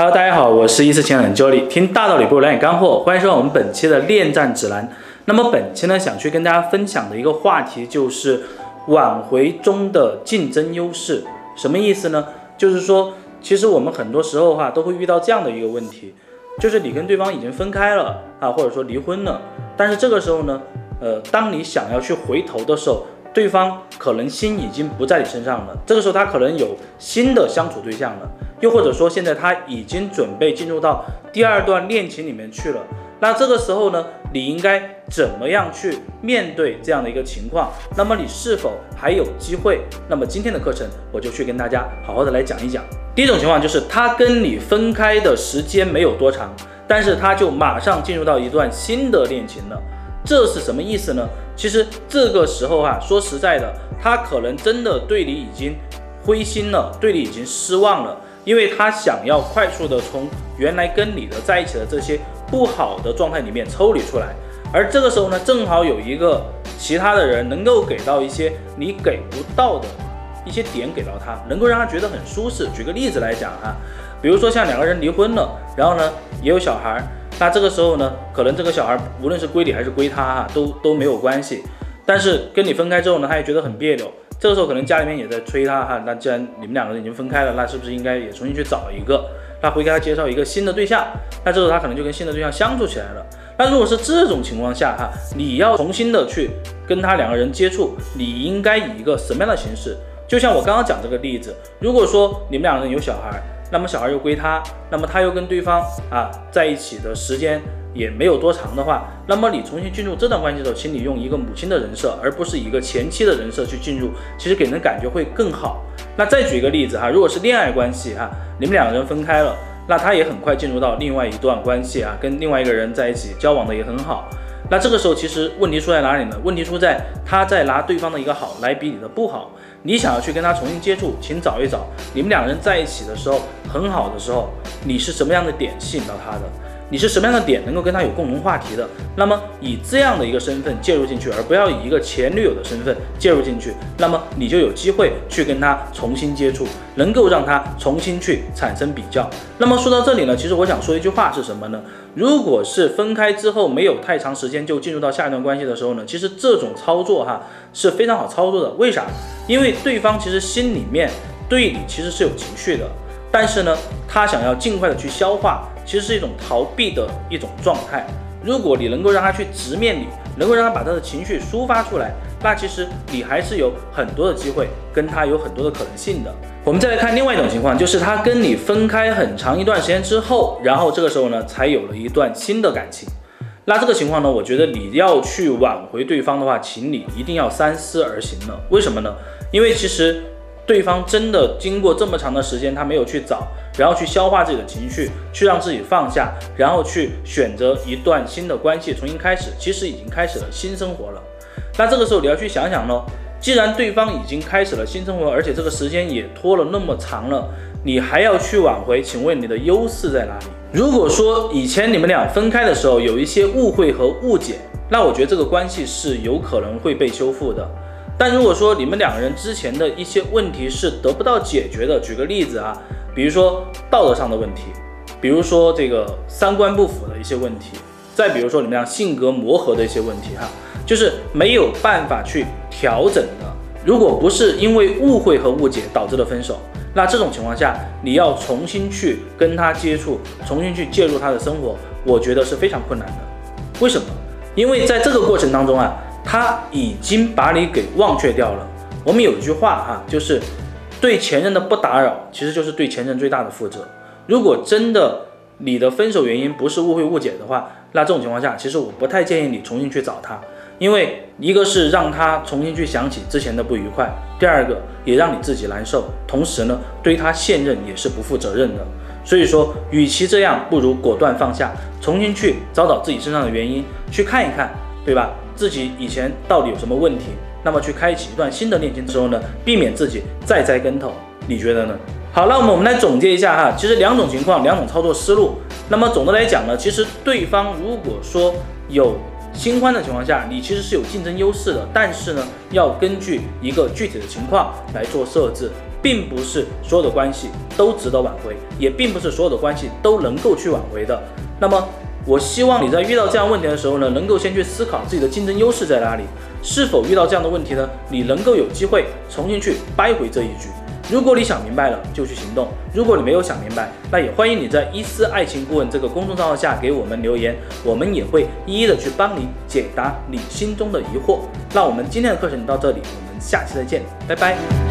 Hello，大家好，我是一次情人 Jolly，听大道理不如来点干货，欢迎收看我们本期的恋战指南。那么本期呢，想去跟大家分享的一个话题就是挽回中的竞争优势，什么意思呢？就是说，其实我们很多时候哈都会遇到这样的一个问题，就是你跟对方已经分开了啊，或者说离婚了，但是这个时候呢，呃，当你想要去回头的时候，对方可能心已经不在你身上了，这个时候他可能有新的相处对象了，又或者说现在他已经准备进入到第二段恋情里面去了。那这个时候呢，你应该怎么样去面对这样的一个情况？那么你是否还有机会？那么今天的课程我就去跟大家好好的来讲一讲。第一种情况就是他跟你分开的时间没有多长，但是他就马上进入到一段新的恋情了，这是什么意思呢？其实这个时候哈，说实在的，他可能真的对你已经灰心了，对你已经失望了，因为他想要快速的从原来跟你的在一起的这些不好的状态里面抽离出来，而这个时候呢，正好有一个其他的人能够给到一些你给不到的一些点给到他，能够让他觉得很舒适。举个例子来讲哈，比如说像两个人离婚了，然后呢也有小孩。那这个时候呢，可能这个小孩无论是归你还是归他哈，都都没有关系。但是跟你分开之后呢，他也觉得很别扭。这个时候可能家里面也在催他哈，那既然你们两个人已经分开了，那是不是应该也重新去找一个？那会给他介绍一个新的对象。那这时候他可能就跟新的对象相处起来了。那如果是这种情况下哈，你要重新的去跟他两个人接触，你应该以一个什么样的形式？就像我刚刚讲这个例子，如果说你们两个人有小孩。那么小孩又归他，那么他又跟对方啊在一起的时间也没有多长的话，那么你重新进入这段关系的时候，请你用一个母亲的人设，而不是一个前妻的人设去进入，其实给人感觉会更好。那再举一个例子哈，如果是恋爱关系哈，你们两个人分开了，那他也很快进入到另外一段关系啊，跟另外一个人在一起交往的也很好。那这个时候其实问题出在哪里呢？问题出在他在拿对方的一个好来比你的不好。你想要去跟他重新接触，请找一找你们两个人在一起的时候很好的时候，你是什么样的点吸引到他的？你是什么样的点能够跟他有共同话题的？那么以这样的一个身份介入进去，而不要以一个前女友的身份介入进去，那么你就有机会去跟他重新接触，能够让他重新去产生比较。那么说到这里呢，其实我想说一句话是什么呢？如果是分开之后没有太长时间就进入到下一段关系的时候呢，其实这种操作哈是非常好操作的。为啥？因为对方其实心里面对你其实是有情绪的，但是呢，他想要尽快的去消化。其实是一种逃避的一种状态。如果你能够让他去直面你，能够让他把他的情绪抒发出来，那其实你还是有很多的机会跟他有很多的可能性的。我们再来看另外一种情况，就是他跟你分开很长一段时间之后，然后这个时候呢，才有了一段新的感情。那这个情况呢，我觉得你要去挽回对方的话，请你一定要三思而行了。为什么呢？因为其实。对方真的经过这么长的时间，他没有去找，然后去消化自己的情绪，去让自己放下，然后去选择一段新的关系重新开始，其实已经开始了新生活了。那这个时候你要去想想喽，既然对方已经开始了新生活，而且这个时间也拖了那么长了，你还要去挽回，请问你的优势在哪里？如果说以前你们俩分开的时候有一些误会和误解，那我觉得这个关系是有可能会被修复的。但如果说你们两个人之前的一些问题是得不到解决的，举个例子啊，比如说道德上的问题，比如说这个三观不符的一些问题，再比如说你们俩性格磨合的一些问题哈，就是没有办法去调整的。如果不是因为误会和误解导致的分手，那这种情况下你要重新去跟他接触，重新去介入他的生活，我觉得是非常困难的。为什么？因为在这个过程当中啊。他已经把你给忘却掉了。我们有一句话哈，就是对前任的不打扰，其实就是对前任最大的负责。如果真的你的分手原因不是误会误解的话，那这种情况下，其实我不太建议你重新去找他，因为一个是让他重新去想起之前的不愉快，第二个也让你自己难受，同时呢，对他现任也是不负责任的。所以说，与其这样，不如果断放下，重新去找找自己身上的原因，去看一看，对吧？自己以前到底有什么问题？那么去开启一段新的恋情之后呢，避免自己再栽跟头，你觉得呢？好，那我们我们来总结一下哈，其实两种情况，两种操作思路。那么总的来讲呢，其实对方如果说有新欢的情况下，你其实是有竞争优势的，但是呢，要根据一个具体的情况来做设置。并不是所有的关系都值得挽回，也并不是所有的关系都能够去挽回的。那么，我希望你在遇到这样问题的时候呢，能够先去思考自己的竞争优势在哪里。是否遇到这样的问题呢？你能够有机会重新去掰回这一局。如果你想明白了，就去行动；如果你没有想明白，那也欢迎你在伊思爱情顾问这个公众账号下给我们留言，我们也会一一的去帮你解答你心中的疑惑。那我们今天的课程到这里，我们下期再见，拜拜。